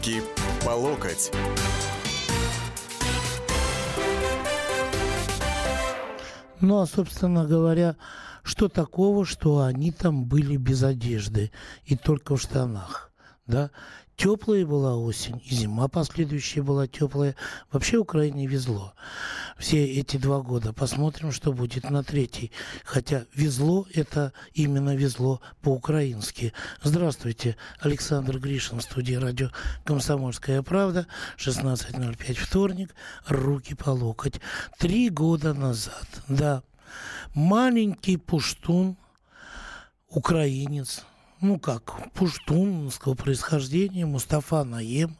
Руки по локоть. Ну, а, собственно говоря, что такого, что они там были без одежды и только в штанах, да? Теплая была осень, и зима последующая была теплая. Вообще Украине везло все эти два года. Посмотрим, что будет на третий. Хотя везло – это именно везло по-украински. Здравствуйте, Александр Гришин, в студии радио «Комсомольская правда», 16.05, вторник, руки по локоть. Три года назад, да, маленький пуштун, украинец – ну как, пуштунского происхождения, Мустафа Наем,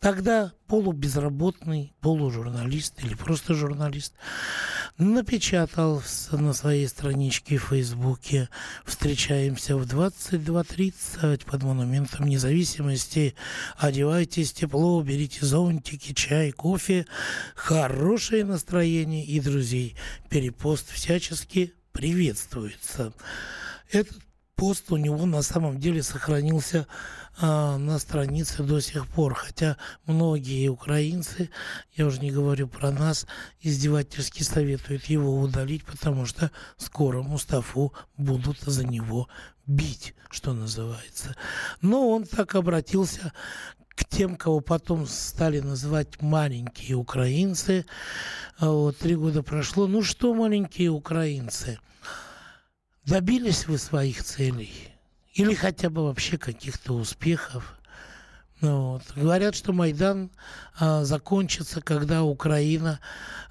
тогда полубезработный, полужурналист или просто журналист, напечатал на своей страничке в Фейсбуке «Встречаемся в 22.30 под монументом независимости. Одевайтесь тепло, берите зонтики, чай, кофе, хорошее настроение и друзей. Перепост всячески приветствуется». Этот пост у него на самом деле сохранился а, на странице до сих пор. Хотя многие украинцы, я уже не говорю про нас, издевательски советуют его удалить, потому что скоро Мустафу будут за него бить, что называется. Но он так обратился к тем, кого потом стали называть маленькие украинцы. А вот три года прошло. Ну что, маленькие украинцы – Добились вы своих целей? Или хотя бы вообще каких-то успехов? Ну, вот. Говорят, что Майдан а, закончится, когда Украина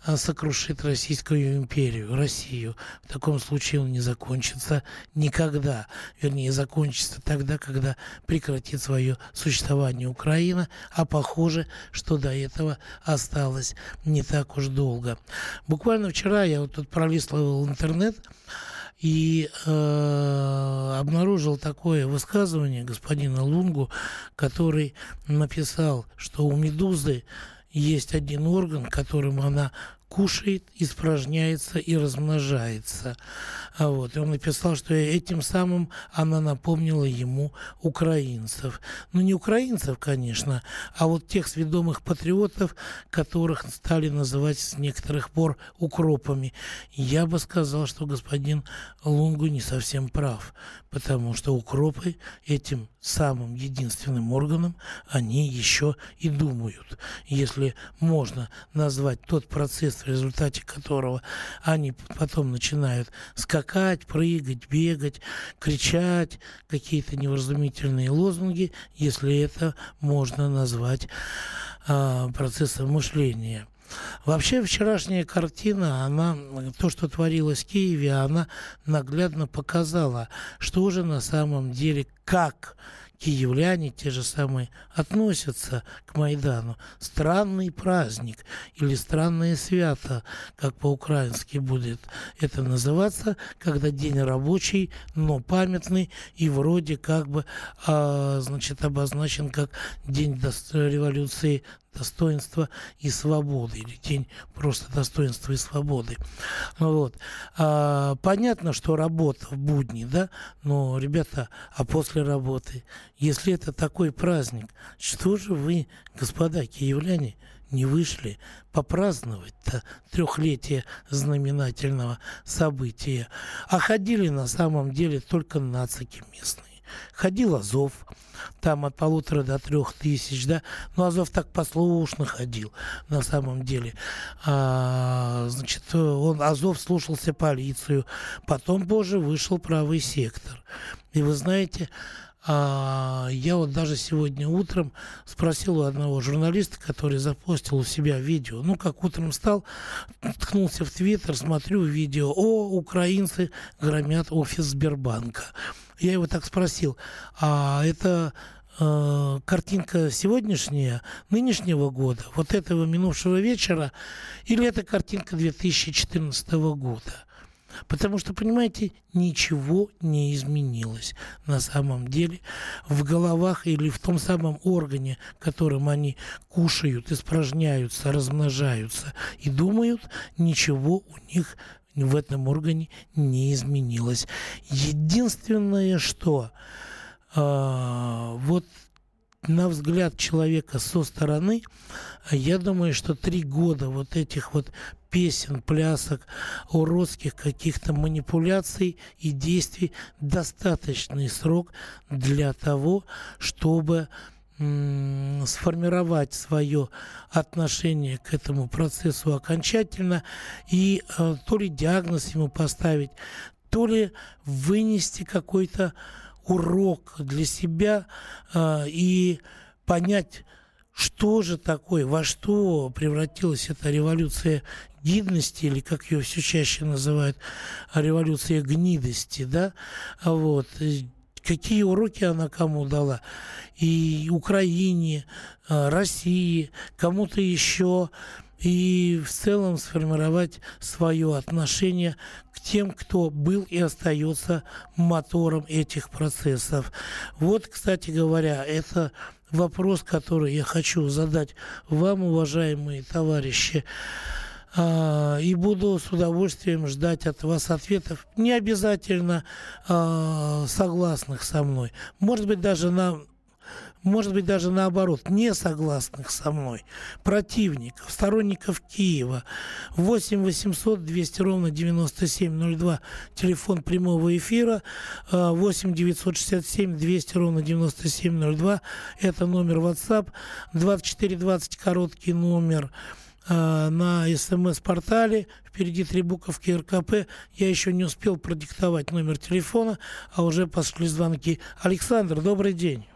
а, сокрушит Российскую империю, Россию. В таком случае он не закончится никогда. Вернее, закончится тогда, когда прекратит свое существование Украина. А похоже, что до этого осталось не так уж долго. Буквально вчера я вот тут пролистывал интернет, и э, обнаружил такое высказывание господина Лунгу, который написал, что у медузы есть один орган, которым она кушает, испражняется и размножается. А вот. И он написал, что этим самым она напомнила ему украинцев. Ну, не украинцев, конечно, а вот тех сведомых патриотов, которых стали называть с некоторых пор укропами. Я бы сказал, что господин Лунгу не совсем прав, потому что укропы этим самым единственным органом они еще и думают. Если можно назвать тот процесс, в результате которого они потом начинают скакать, прыгать, бегать, кричать, какие-то невразумительные лозунги, если это можно назвать а, процессом мышления. Вообще вчерашняя картина, она, то, что творилось в Киеве, она наглядно показала, что уже на самом деле, как киевляне те же самые относятся к Майдану. Странный праздник или странное свято, как по-украински будет это называться, когда день рабочий, но памятный и вроде как бы а, значит, обозначен как день революции достоинства и свободы, или день просто достоинства и свободы. Ну, вот. а, понятно, что работа в будни, да, но, ребята, а после работы, если это такой праздник, что же вы, господа киевляне, не вышли попраздновать-то трехлетие знаменательного события, а ходили на самом деле только нацики местные. Ходил Азов, там от полутора до трех тысяч, да, но Азов так послушно ходил на самом деле. А, значит, он, Азов слушался полицию, потом позже вышел правый сектор. И вы знаете, а, я вот даже сегодня утром спросил у одного журналиста, который запостил у себя видео. Ну, как утром встал, ткнулся в Твиттер, смотрю видео. О, украинцы громят офис Сбербанка. Я его так спросил, а это э, картинка сегодняшняя, нынешнего года, вот этого минувшего вечера, или это картинка 2014 года? Потому что, понимаете, ничего не изменилось на самом деле в головах или в том самом органе, которым они кушают, испражняются, размножаются и думают, ничего у них в этом органе не изменилось. Единственное, что э, вот на взгляд человека со стороны, я думаю, что три года вот этих вот песен, плясок, уродских каких-то манипуляций и действий достаточный срок для того, чтобы сформировать свое отношение к этому процессу окончательно и э, то ли диагноз ему поставить, то ли вынести какой-то урок для себя э, и понять, что же такое, во что превратилась эта революция гидности, или как ее все чаще называют, революция гнидости, да, вот, какие уроки она кому дала, и Украине, э, России, кому-то еще, и в целом сформировать свое отношение к тем, кто был и остается мотором этих процессов. Вот, кстати говоря, это вопрос, который я хочу задать вам, уважаемые товарищи. А, и буду с удовольствием ждать от вас ответов, не обязательно а, согласных со мной, может быть даже на может быть, даже наоборот, не согласных со мной, противников, сторонников Киева. 8 800 200 ровно 9702, телефон прямого эфира, 8 967 200 ровно 9702, это номер WhatsApp, 2420 короткий номер на СМС-портале. Впереди три буковки РКП. Я еще не успел продиктовать номер телефона, а уже пошли звонки. Александр, добрый день.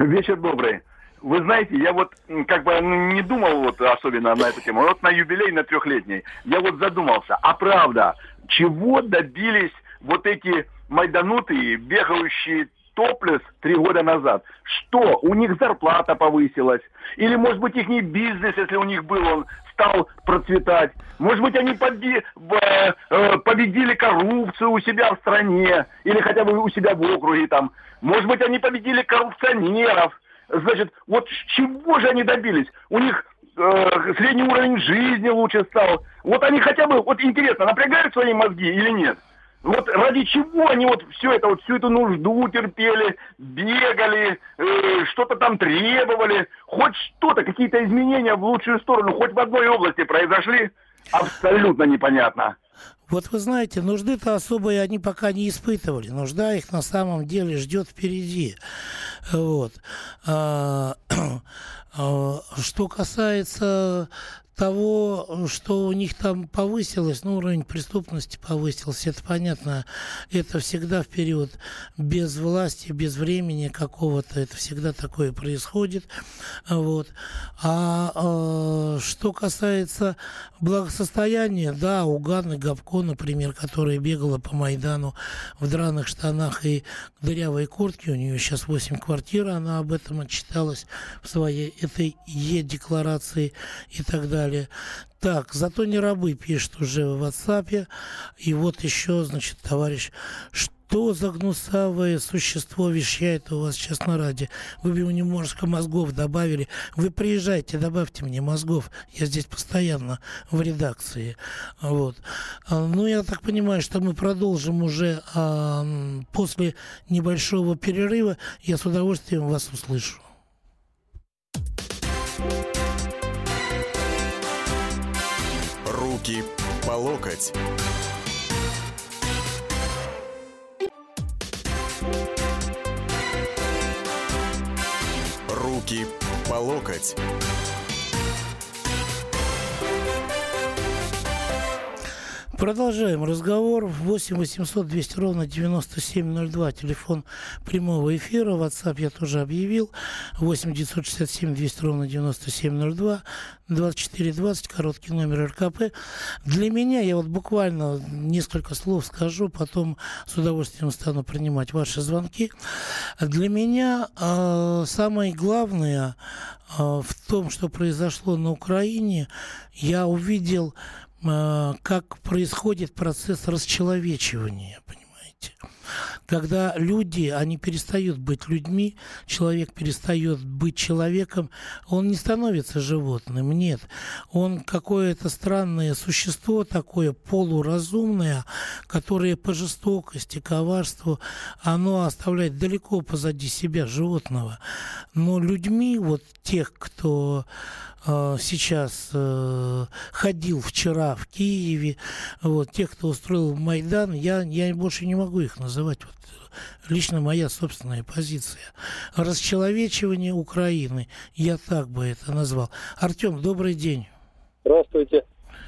Вечер добрый. Вы знаете, я вот как бы ну, не думал вот особенно на эту тему. Вот на юбилей, на трехлетний, я вот задумался, а правда, чего добились вот эти майданутые, бегающие топлес три года назад. Что? У них зарплата повысилась? Или, может быть, их бизнес, если у них был, он стал процветать? Может быть, они поби- э, э, победили коррупцию у себя в стране? Или хотя бы у себя в округе там? Может быть, они победили коррупционеров. Значит, вот чего же они добились? У них э, средний уровень жизни лучше стал. Вот они хотя бы, вот интересно, напрягают свои мозги или нет? Вот ради чего они вот все это, вот всю эту нужду терпели, бегали, э, что-то там требовали, хоть что-то, какие-то изменения в лучшую сторону, хоть в одной области произошли, абсолютно непонятно. Вот вы знаете, нужды-то особой они пока не испытывали. Нужда их на самом деле ждет впереди. Вот. А, а, что касается того, что у них там повысилось, ну, уровень преступности повысился, это понятно, это всегда в период без власти, без времени какого-то, это всегда такое происходит, вот. А, а что касается благосостояния, да, у Ганны Габко, например, которая бегала по Майдану в драных штанах и дырявой куртке, у нее сейчас 8 квартир, она об этом отчиталась в своей этой Е-декларации и так далее далее. Так, зато не рабы пишет уже в WhatsApp. И вот еще, значит, товарищ, что за гнусавое существо вещает у вас сейчас на радио? Вы бы ему немножко мозгов добавили. Вы приезжайте, добавьте мне мозгов. Я здесь постоянно в редакции. Вот. А, ну, я так понимаю, что мы продолжим уже а, после небольшого перерыва. Я с удовольствием вас услышу. Руки по локоть. Руки по локоть. Продолжаем разговор. 8 800 200 ровно 9702. Телефон прямого эфира. WhatsApp я тоже объявил. 8 967 200 ровно 9702. 2420, короткий номер РКП. Для меня, я вот буквально несколько слов скажу, потом с удовольствием стану принимать ваши звонки. Для меня э, самое главное э, в том, что произошло на Украине, я увидел как происходит процесс расчеловечивания, понимаете. Когда люди, они перестают быть людьми, человек перестает быть человеком, он не становится животным, нет. Он какое-то странное существо такое, полуразумное, которое по жестокости, коварству, оно оставляет далеко позади себя животного. Но людьми, вот тех, кто э, сейчас э, ходил вчера в Киеве, вот, тех, кто устроил Майдан, я, я больше не могу их называть. Вот, лично моя собственная позиция. Расчеловечивание Украины, я так бы это назвал. Артем, добрый день. Здравствуйте.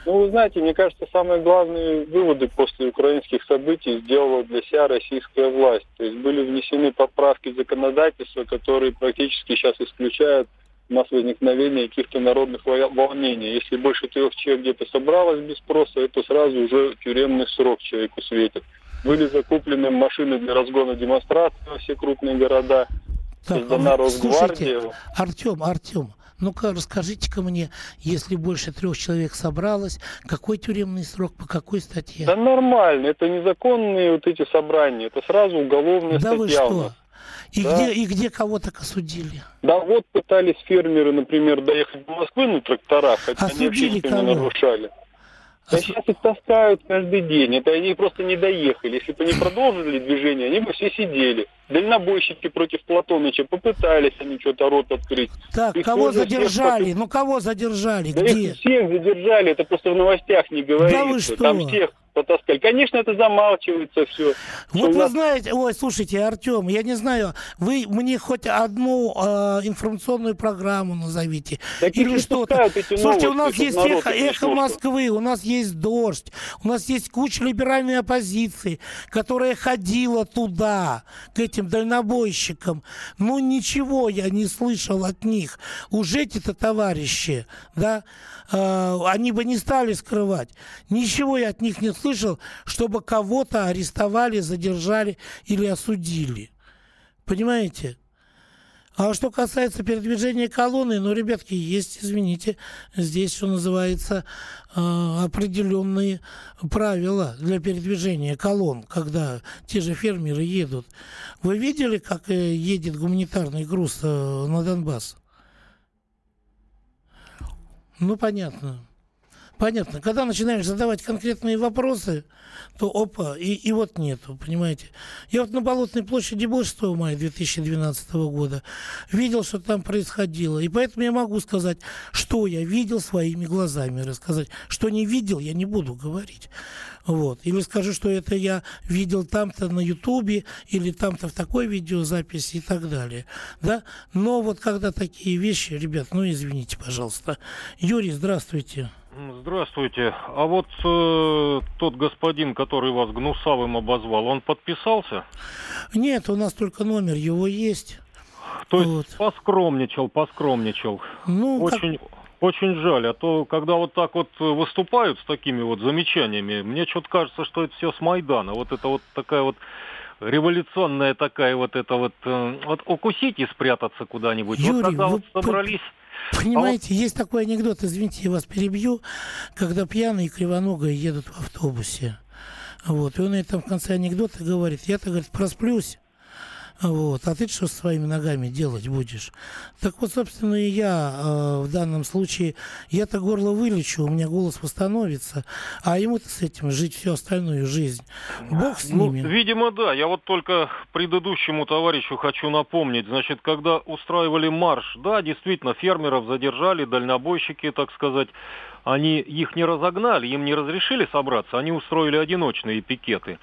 Ну, вы знаете, мне кажется, самые главные выводы после украинских событий сделала для себя российская власть. То есть были внесены поправки законодательства, которые практически сейчас исключают нас возникновения каких-то народных волнений. Если больше трех человек где-то собралось без спроса, это сразу уже тюремный срок человеку светит. Были закуплены машины для разгона демонстраций во все крупные города. Так, создана Росгвардия. Слушайте, Артем, Артем, ну-ка расскажите-ка мне, если больше трех человек собралось, какой тюремный срок, по какой статье? Да нормально, это незаконные вот эти собрания, это сразу уголовная да статья. Вы что? И, да. где, и где кого так осудили? Да вот пытались фермеры, например, доехать до Москвы на тракторах, хотя осудили они вообще не нарушали. Да сейчас их таскают каждый день. Это они просто не доехали. Если бы они продолжили движение, они бы все сидели. Дальнобойщики против Платоныча попытались они что-то рот открыть. Так, их кого задержали? Всех... Ну, кого задержали? Да Где? их всех задержали. Это просто в новостях не говорится. Да вы что? Там всех потаскали. Конечно, это замалчивается все. Вот вы нас... знаете, ой, слушайте, Артем, я не знаю, вы мне хоть одну э, информационную программу назовите. Так или что-то. Слушайте, у нас есть эхо, эхо Москвы, у нас есть дождь, у нас есть куча либеральной оппозиции, которая ходила туда, к этим дальнобойщикам. Но ничего я не слышал от них. Уже эти-то товарищи, да, э, они бы не стали скрывать. Ничего я от них не слышал, чтобы кого-то арестовали, задержали или осудили. Понимаете? А что касается передвижения колонны, ну, ребятки, есть, извините, здесь, что называется, э, определенные правила для передвижения колонн, когда те же фермеры едут. Вы видели, как э, едет гуманитарный груз э, на Донбасс? Ну, понятно. Понятно. Когда начинаешь задавать конкретные вопросы, то опа, и, и вот нету, понимаете. Я вот на Болотной площади был 6 мая 2012 года, видел, что там происходило, и поэтому я могу сказать, что я видел своими глазами, рассказать. Что не видел, я не буду говорить. Вот. Или скажу, что это я видел там-то на Ютубе, или там-то в такой видеозаписи и так далее. Да? Но вот когда такие вещи, ребят, ну извините, пожалуйста. Юрий, здравствуйте. Здравствуйте. А вот э, тот господин, который вас гнусавым обозвал, он подписался? Нет, у нас только номер его есть. То есть вот. поскромничал, поскромничал. Ну, очень, как... очень жаль. А то, когда вот так вот выступают с такими вот замечаниями, мне что-то кажется, что это все с Майдана. Вот это вот такая вот революционная такая вот это вот, э, вот укусить и спрятаться куда-нибудь. Юрий, вот когда вы вот собрались... Понимаете, а вот... есть такой анекдот, извините, я вас перебью, когда пьяные и кривоногие едут в автобусе. Вот, и он там в конце анекдота говорит, я-то, говорит, просплюсь, вот. А ты что своими ногами делать будешь? Так вот, собственно, и я э, в данном случае, я-то горло вылечу, у меня голос восстановится, а ему-то с этим жить всю остальную жизнь. Бог с ну, ними. Видимо, да. Я вот только предыдущему товарищу хочу напомнить. Значит, когда устраивали марш, да, действительно, фермеров задержали, дальнобойщики, так сказать, они их не разогнали, им не разрешили собраться, они устроили одиночные пикеты.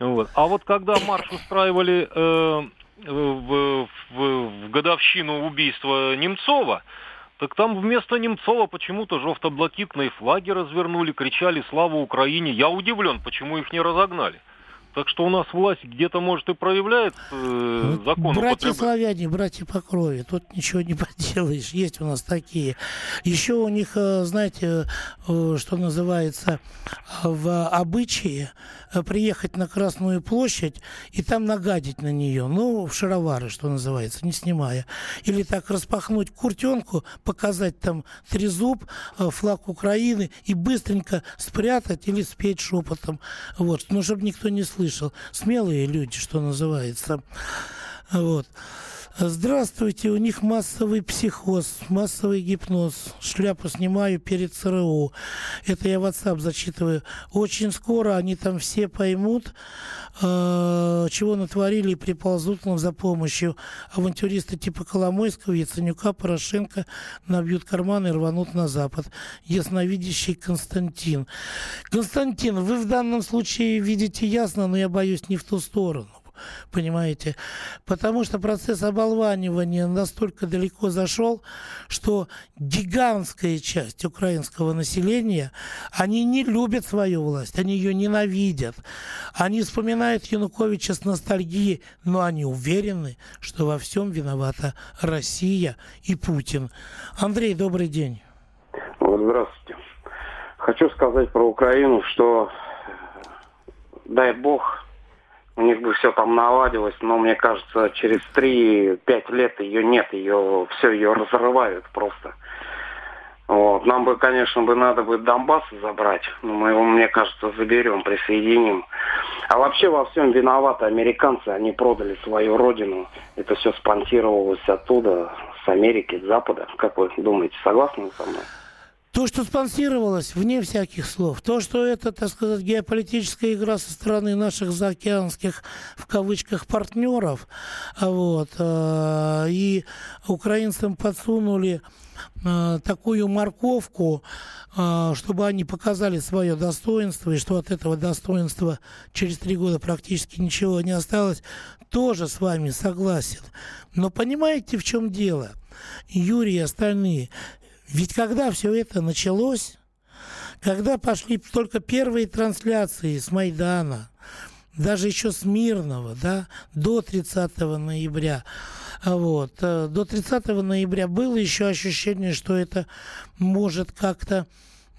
Вот. А вот когда марш устраивали э, в, в, в годовщину убийства Немцова, так там вместо Немцова почему-то жовто-блакитные флаги развернули, кричали «Слава Украине!». Я удивлен, почему их не разогнали. Так что у нас власть где-то, может, и проявляет э, закон. Братья славяне, братья по крови, тут ничего не поделаешь. Есть у нас такие. Еще у них, э, знаете, э, что называется, в обычае э, приехать на Красную площадь и там нагадить на нее, ну, в шаровары, что называется, не снимая. Или так распахнуть куртенку, показать там трезуб, флаг Украины и быстренько спрятать или спеть шепотом. Вот, ну, чтобы никто не слышал слышал. Смелые люди, что называется. Вот. Здравствуйте, у них массовый психоз, массовый гипноз. Шляпу снимаю перед ЦРУ. Это я WhatsApp зачитываю. Очень скоро они там все поймут, э, чего натворили и приползут нам за помощью. Авантюристы типа Коломойского, Яценюка, Порошенко набьют карманы и рванут на Запад. Ясновидящий Константин. Константин, вы в данном случае видите ясно, но я боюсь не в ту сторону понимаете? Потому что процесс оболванивания настолько далеко зашел, что гигантская часть украинского населения, они не любят свою власть, они ее ненавидят. Они вспоминают Януковича с ностальгией, но они уверены, что во всем виновата Россия и Путин. Андрей, добрый день. Здравствуйте. Хочу сказать про Украину, что дай бог у них бы все там наладилось, но мне кажется, через 3-5 лет ее нет, ее все ее разрывают просто. Вот. Нам бы, конечно, бы надо бы Донбасс забрать, но мы его, мне кажется, заберем, присоединим. А вообще во всем виноваты американцы, они продали свою родину. Это все спонсировалось оттуда, с Америки, с Запада. Как вы думаете, согласны со мной? То, что спонсировалось, вне всяких слов. То, что это, так сказать, геополитическая игра со стороны наших заокеанских, в кавычках, партнеров, вот, э, и украинцам подсунули э, такую морковку, э, чтобы они показали свое достоинство, и что от этого достоинства через три года практически ничего не осталось, тоже с вами согласен. Но понимаете, в чем дело? Юрий и остальные, ведь когда все это началось, когда пошли только первые трансляции с Майдана, даже еще с Мирного, да, до 30 ноября, вот, э, до 30 ноября было еще ощущение, что это может как-то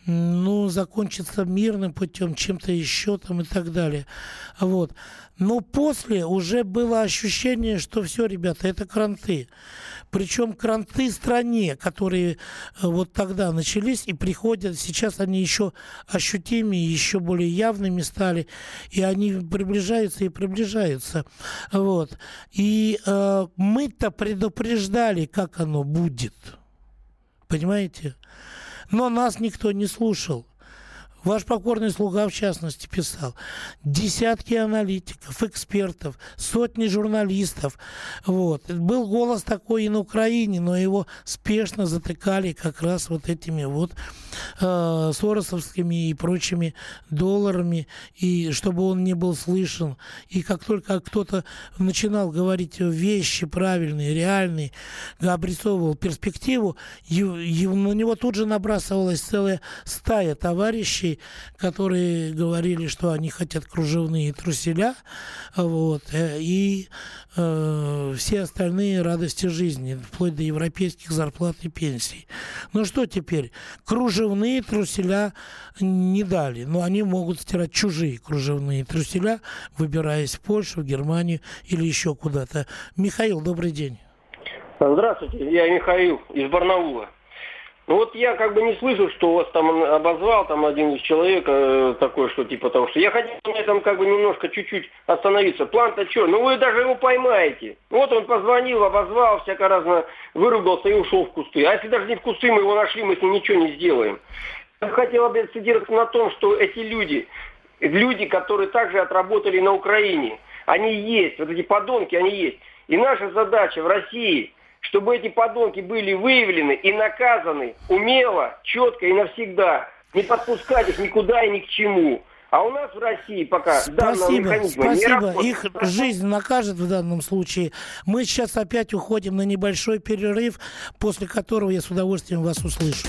ну, закончиться мирным путем, чем-то еще там и так далее. Вот. Но после уже было ощущение, что все, ребята, это кранты. Причем кранты стране, которые э, вот тогда начались и приходят, сейчас они еще ощутимее, еще более явными стали, и они приближаются и приближаются. Вот. И э, мы-то предупреждали, как оно будет. Понимаете? Но нас никто не слушал. Ваш покорный слуга, в частности, писал. Десятки аналитиков, экспертов, сотни журналистов. Вот. Был голос такой и на Украине, но его спешно затыкали как раз вот этими вот э, соросовскими и прочими долларами, и чтобы он не был слышен. И как только кто-то начинал говорить вещи правильные, реальные, обрисовывал перспективу, и, и на него тут же набрасывалась целая стая товарищей, которые говорили, что они хотят кружевные труселя, вот, э, и э, все остальные радости жизни, вплоть до европейских зарплат и пенсий. Ну что теперь? Кружевные труселя не дали, но они могут стирать чужие кружевные труселя, выбираясь в Польшу, в Германию или еще куда-то. Михаил, добрый день. Здравствуйте, я Михаил из Барнаула. Ну вот я как бы не слышу, что вас там обозвал там один из человек э, такой, что типа того, что я хотел на этом как бы немножко чуть-чуть остановиться. План-то что? Ну вы даже его поймаете. Вот он позвонил, обозвал, всяко разно выругался и ушел в кусты. А если даже не в кусты мы его нашли, мы с ним ничего не сделаем. Я хотел акцентироваться на том, что эти люди, люди, которые также отработали на Украине, они есть, вот эти подонки, они есть. И наша задача в России – чтобы эти подонки были выявлены и наказаны умело, четко и навсегда. Не подпускать их никуда и ни к чему. А у нас в России пока спасибо, спасибо. Их жизнь накажет в данном случае. Мы сейчас опять уходим на небольшой перерыв, после которого я с удовольствием вас услышу.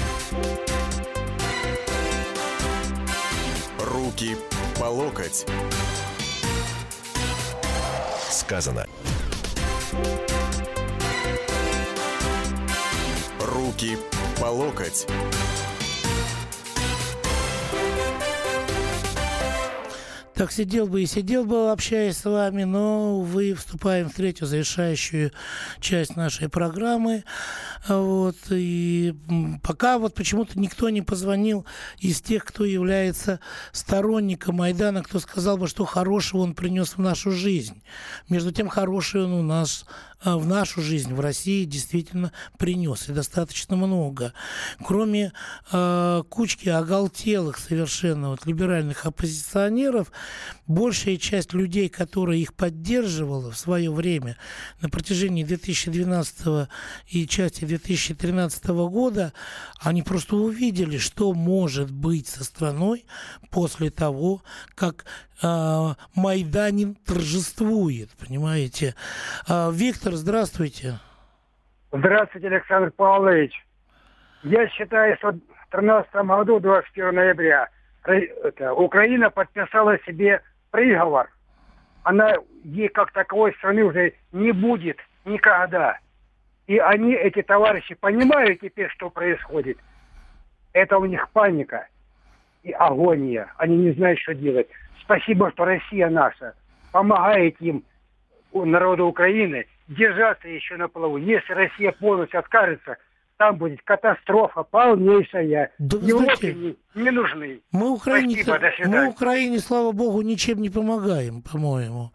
Руки по локоть. Сказано. Руки по локоть. Так сидел бы и сидел бы, общаясь с вами, но, увы, вступаем в третью завершающую часть нашей программы. Вот, и пока вот почему-то никто не позвонил из тех, кто является сторонником Майдана, кто сказал бы, что хорошего он принес в нашу жизнь. Между тем, хороший он у нас в нашу жизнь в России действительно принес, и достаточно много. Кроме э, кучки оголтелых совершенно вот, либеральных оппозиционеров, большая часть людей, которые их поддерживала в свое время на протяжении 2012 и части 2013 года, они просто увидели, что может быть со страной после того, как э, Майданин торжествует, понимаете. Э, Виктор, здравствуйте. Здравствуйте, Александр Павлович. Я считаю, что в 2013 году, 21 ноября, Украина подписала себе приговор. Она, ей как таковой страны уже не будет никогда. И они, эти товарищи, понимают теперь, что происходит. Это у них паника и агония. Они не знают, что делать. Спасибо, что Россия наша помогает им, народу Украины, держаться еще на плаву. Если Россия полностью откажется, там будет катастрофа полнейшая. Да, Европе не, не нужны. Мы Украине, Спасибо, до свидания. мы Украине, слава богу, ничем не помогаем, по-моему.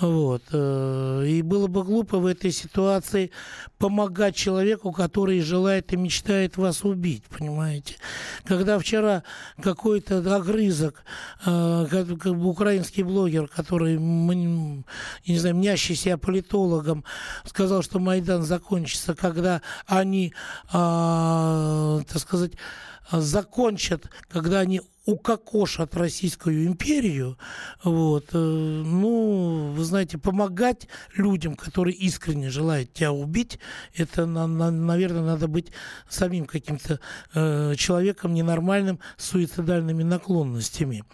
Вот. э, И было бы глупо в этой ситуации помогать человеку, который желает и мечтает вас убить, понимаете? Когда вчера какой-то огрызок, э, как, бы украинский блогер, который, не знаю, мнящий себя политологом, сказал, что Майдан закончится, когда они, так сказать, закончат, когда они укокошат Российскую империю, вот, э, ну, вы знаете, помогать людям, которые искренне желают тебя убить, это, на, на, наверное, надо быть самим каким-то э, человеком ненормальным, с суицидальными наклонностями.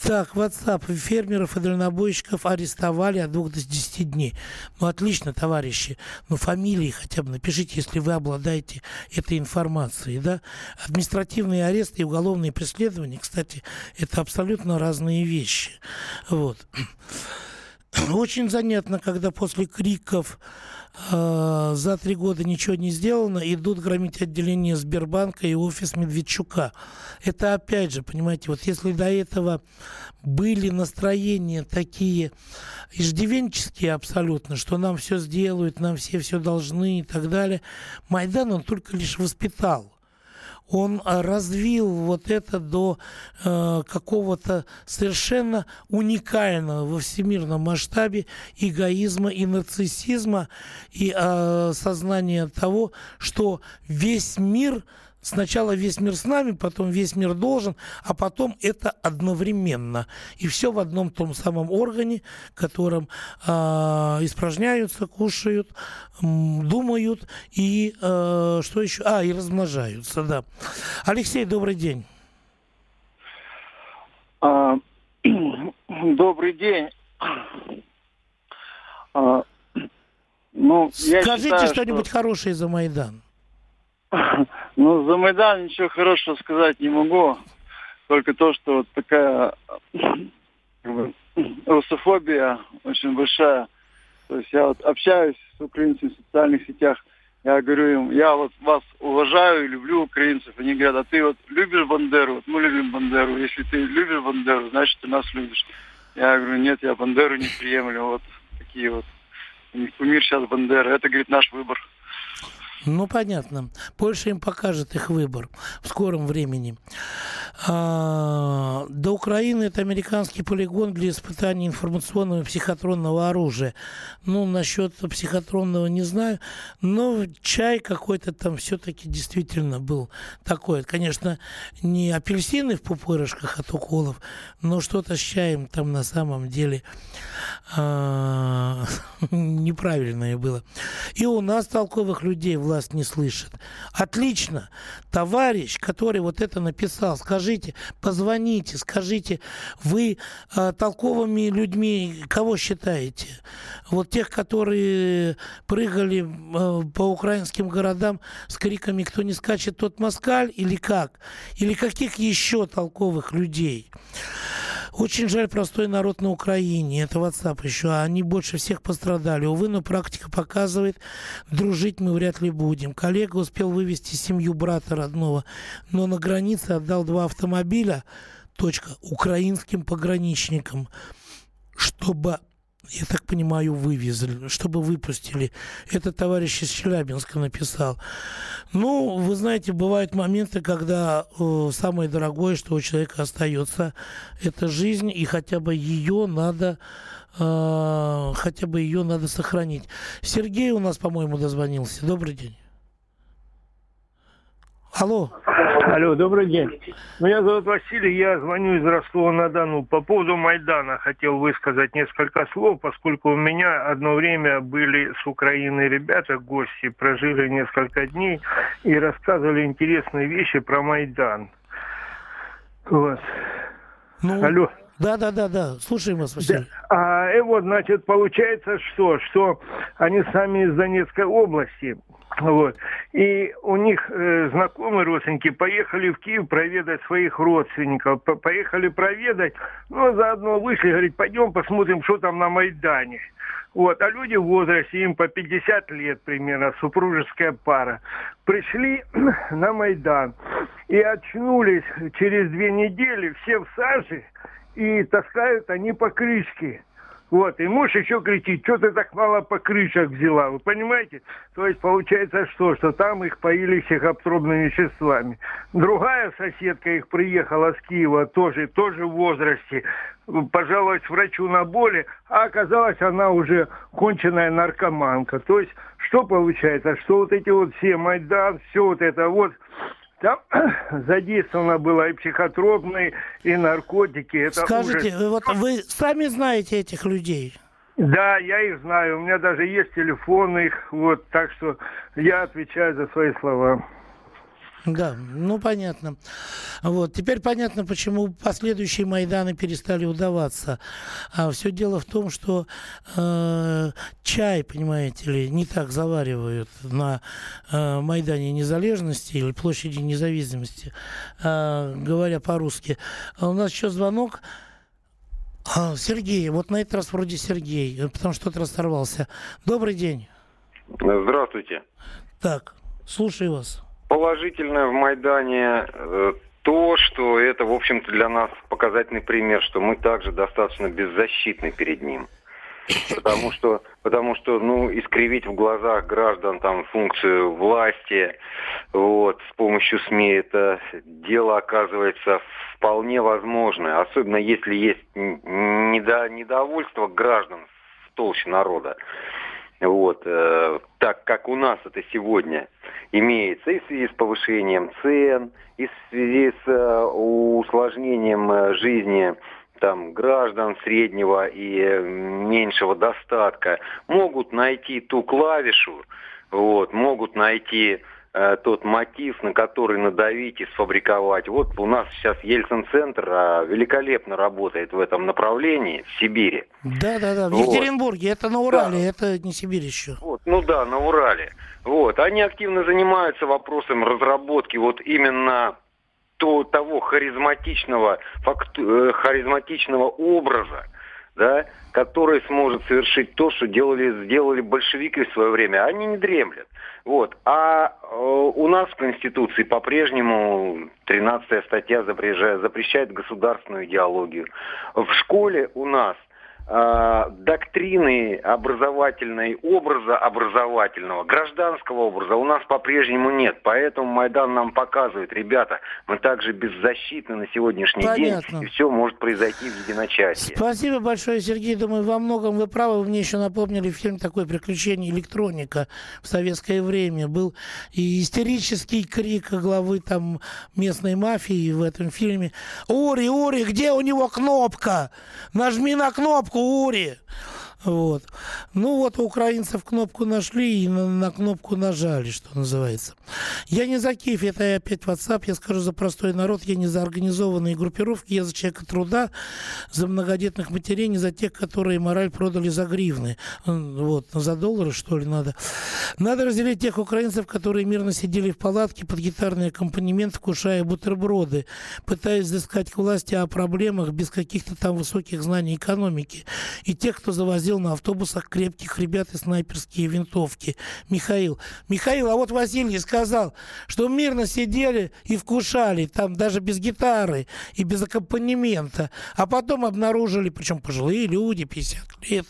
Так, WhatsApp. Фермеров и дальнобойщиков арестовали от 2 до 10 дней. Ну, отлично, товарищи. Ну, фамилии хотя бы напишите, если вы обладаете этой информацией, да. Административные аресты и уголовные преследования, кстати, это абсолютно разные вещи. Вот. Очень занятно, когда после криков э, за три года ничего не сделано, идут громить отделение Сбербанка и офис Медведчука. Это опять же, понимаете, вот если до этого были настроения такие иждивенческие абсолютно, что нам все сделают, нам все все должны и так далее, Майдан он только лишь воспитал он а, развил вот это до э, какого-то совершенно уникального во всемирном масштабе эгоизма и нарциссизма. И э, сознания того, что весь мир Сначала весь мир с нами, потом весь мир должен, а потом это одновременно. И все в одном том самом органе, которым э, испражняются, кушают, думают и э, что еще? А, и размножаются, да. Алексей, добрый день. А, Добрый день. А, Ну, Скажите что-нибудь хорошее за Майдан. Ну, за Майдан ничего хорошего сказать не могу. Только то, что вот такая русофобия очень большая. То есть я вот общаюсь с украинцами в социальных сетях, я говорю им, я вот вас уважаю и люблю украинцев. Они говорят, а ты вот любишь Бандеру? Вот мы любим Бандеру. Если ты любишь Бандеру, значит ты нас любишь. Я говорю, нет, я Бандеру не приемлю. Вот такие вот. У них кумир сейчас Бандера. Это, говорит, наш выбор. Ну, понятно. Польша им покажет их выбор в скором времени. А, до Украины это американский полигон для испытаний информационного и психотронного оружия. Ну, насчет психотронного не знаю, но чай какой-то там все-таки действительно был такой. Конечно, не апельсины в пупырышках от уколов, но что-то с чаем там на самом деле а, неправильное было. И у нас толковых людей власть не слышит. Отлично. Товарищ, который вот это написал, скажите, позвоните, скажите, вы а, толковыми людьми кого считаете? Вот тех, которые прыгали а, по украинским городам с криками «Кто не скачет, тот москаль» или как? Или каких еще толковых людей? Очень жаль простой народ на Украине. Это WhatsApp еще. Они больше всех пострадали. Увы, но практика показывает, дружить мы вряд ли будем. Коллега успел вывести семью брата родного, но на границе отдал два автомобиля, точка, украинским пограничникам, чтобы я так понимаю, вывезли, чтобы выпустили. Это товарищ из Челябинска написал. Ну, вы знаете, бывают моменты, когда э, самое дорогое, что у человека остается, это жизнь, и хотя бы ее надо э, хотя бы ее надо сохранить. Сергей у нас, по-моему, дозвонился. Добрый день. Алло. Алло, добрый день. Меня зовут Василий, я звоню из Ростова-на-Дону. По поводу Майдана хотел высказать несколько слов, поскольку у меня одно время были с Украины ребята, гости, прожили несколько дней и рассказывали интересные вещи про Майдан. Вот. Ну, Алло. Да, да, да, да. Слушаем вас, Василий. Да. А, и вот, значит, получается, что, что они сами из Донецкой области, вот. И у них э, знакомые родственники поехали в Киев проведать своих родственников. По поехали проведать, ну, заодно вышли, говорит, пойдем посмотрим, что там на Майдане. Вот, а люди в возрасте, им по 50 лет примерно, супружеская пара, пришли на Майдан и очнулись через две недели, все в саже, и таскают они покрышки. Вот, и муж еще кричит, что ты так мало покрышек взяла, вы понимаете? То есть получается что, что там их поили психотропными веществами. Другая соседка их приехала с Киева, тоже, тоже в возрасте, пожаловалась врачу на боли, а оказалось она уже конченная наркоманка. То есть что получается, что вот эти вот все Майдан, все вот это вот, там задействовано было и психотропные, и наркотики. Это Скажите, уже... вот вы сами знаете этих людей? Да, я их знаю. У меня даже есть телефон их. Вот, так что я отвечаю за свои слова. Да, ну понятно. Вот. Теперь понятно, почему последующие Майданы перестали удаваться. А все дело в том, что э, чай, понимаете ли, не так заваривают на э, Майдане Незалежности или площади Независимости, э, говоря по-русски. А у нас еще звонок. А, Сергей, вот на этот раз вроде Сергей, потому что тот расторвался. Добрый день. Здравствуйте. Так, слушаю вас положительное в Майдане э, то, что это, в общем-то, для нас показательный пример, что мы также достаточно беззащитны перед ним. Потому что, потому что, ну, искривить в глазах граждан там функцию власти, вот, с помощью СМИ, это дело оказывается вполне возможное, особенно если есть недо, недовольство граждан в толще народа. Вот, э, так как у нас это сегодня имеется и в связи с повышением цен, и в связи с э, усложнением э, жизни там, граждан среднего и э, меньшего достатка, могут найти ту клавишу, вот, могут найти Э, тот мотив, на который надавить и сфабриковать. Вот у нас сейчас Ельцин-центр а, великолепно работает в этом направлении, в Сибири. Да, да, да, в вот. Екатеринбурге, это на Урале, да. это не Сибирь еще. Вот, ну да, на Урале. Вот, они активно занимаются вопросом разработки вот именно то, того харизматичного, факту, э, харизматичного образа, да, который сможет совершить то, что делали, сделали большевики в свое время. Они не дремлят. Вот. А э, у нас в Конституции по-прежнему 13 статья запрещает, запрещает государственную идеологию. В школе у нас э, доктрины образовательной, образа образовательного, гражданского образа у нас по-прежнему нет. Поэтому Майдан нам показывает, ребята, мы также беззащитны на сегодняшний Понятно. день, и все может произойти в единочасье. Спасибо большое, Сергей. Думаю, во многом вы правы. Вы мне еще напомнили фильм такой «Приключение электроника» в советское время. Был и истерический крик главы там местной мафии в этом фильме. «Ури, Ури, где у него кнопка? Нажми на кнопку!» Кнопку, Ури. Вот. Ну вот украинцев кнопку нашли и на, на кнопку нажали, что называется. Я не за Киев, это опять WhatsApp, я скажу за простой народ, я не за организованные группировки, я за человека труда, за многодетных матерей, не за тех, которые мораль продали за гривны. Вот, за доллары, что ли, надо. Надо разделить тех украинцев, которые мирно сидели в палатке под гитарный аккомпанемент, вкушая бутерброды, пытаясь заискать к власти о проблемах без каких-то там высоких знаний экономики. И тех, кто завозил на автобусах крепких ребят и снайперские винтовки. Михаил. Михаил, а вот Василий сказал, что мирно сидели и вкушали, там даже без гитары и без аккомпанемента. А потом обнаружили, причем пожилые люди, 50 лет,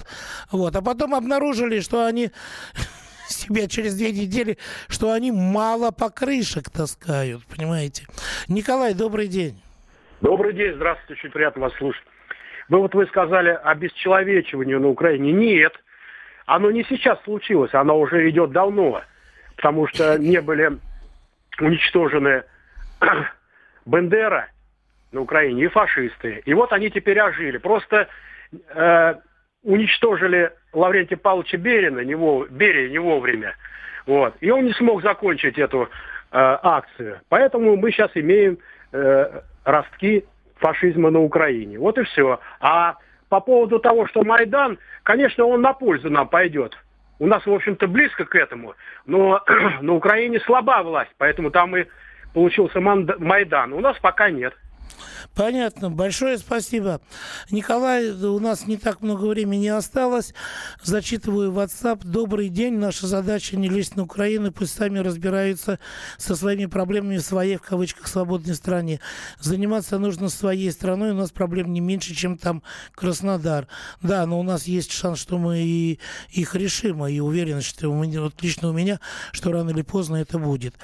вот, а потом обнаружили, что они себя через две недели, что они мало покрышек таскают, понимаете. Николай, добрый день. Добрый день, здравствуйте, очень приятно вас слушать. Вы вот вы сказали о на Украине. Нет, оно не сейчас случилось, оно уже идет давно, потому что не были уничтожены Бендера на Украине и фашисты. И вот они теперь ожили. Просто э, уничтожили Лаврентия Павловича Берина, не вов... Берия не вовремя. Вот. И он не смог закончить эту э, акцию. Поэтому мы сейчас имеем э, ростки фашизма на Украине. Вот и все. А по поводу того, что Майдан, конечно, он на пользу нам пойдет. У нас, в общем-то, близко к этому. Но на Украине слаба власть, поэтому там и получился Майдан. У нас пока нет. Понятно. Большое спасибо. Николай, у нас не так много времени осталось. Зачитываю WhatsApp. Добрый день. Наша задача не лезть на Украину. Пусть сами разбираются со своими проблемами в своей, в кавычках, свободной стране. Заниматься нужно своей страной. У нас проблем не меньше, чем там Краснодар. Да, но у нас есть шанс, что мы и их решим. И уверенность, что у меня, вот лично у меня, что рано или поздно это будет.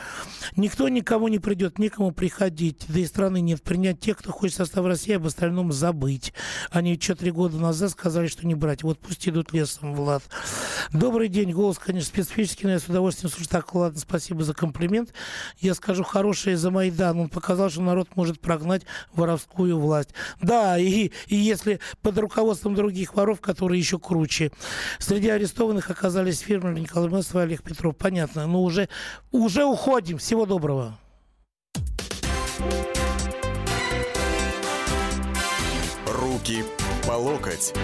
Никто никому не придет, никому приходить. Да и страны нет принять тех, кто хочет состав России, об остальном забыть. Они еще три года назад сказали, что не брать. Вот пусть идут лесом, Влад. Добрый день. Голос, конечно, специфический, но я с удовольствием слушаю. Так, ладно, спасибо за комплимент. Я скажу хорошее за Майдан. Он показал, что народ может прогнать воровскую власть. Да, и, и если под руководством других воров, которые еще круче. Среди арестованных оказались фермеры Николай Месов и Олег Петров. Понятно. Но уже, уже уходим. Всего доброго. Руки по локоть.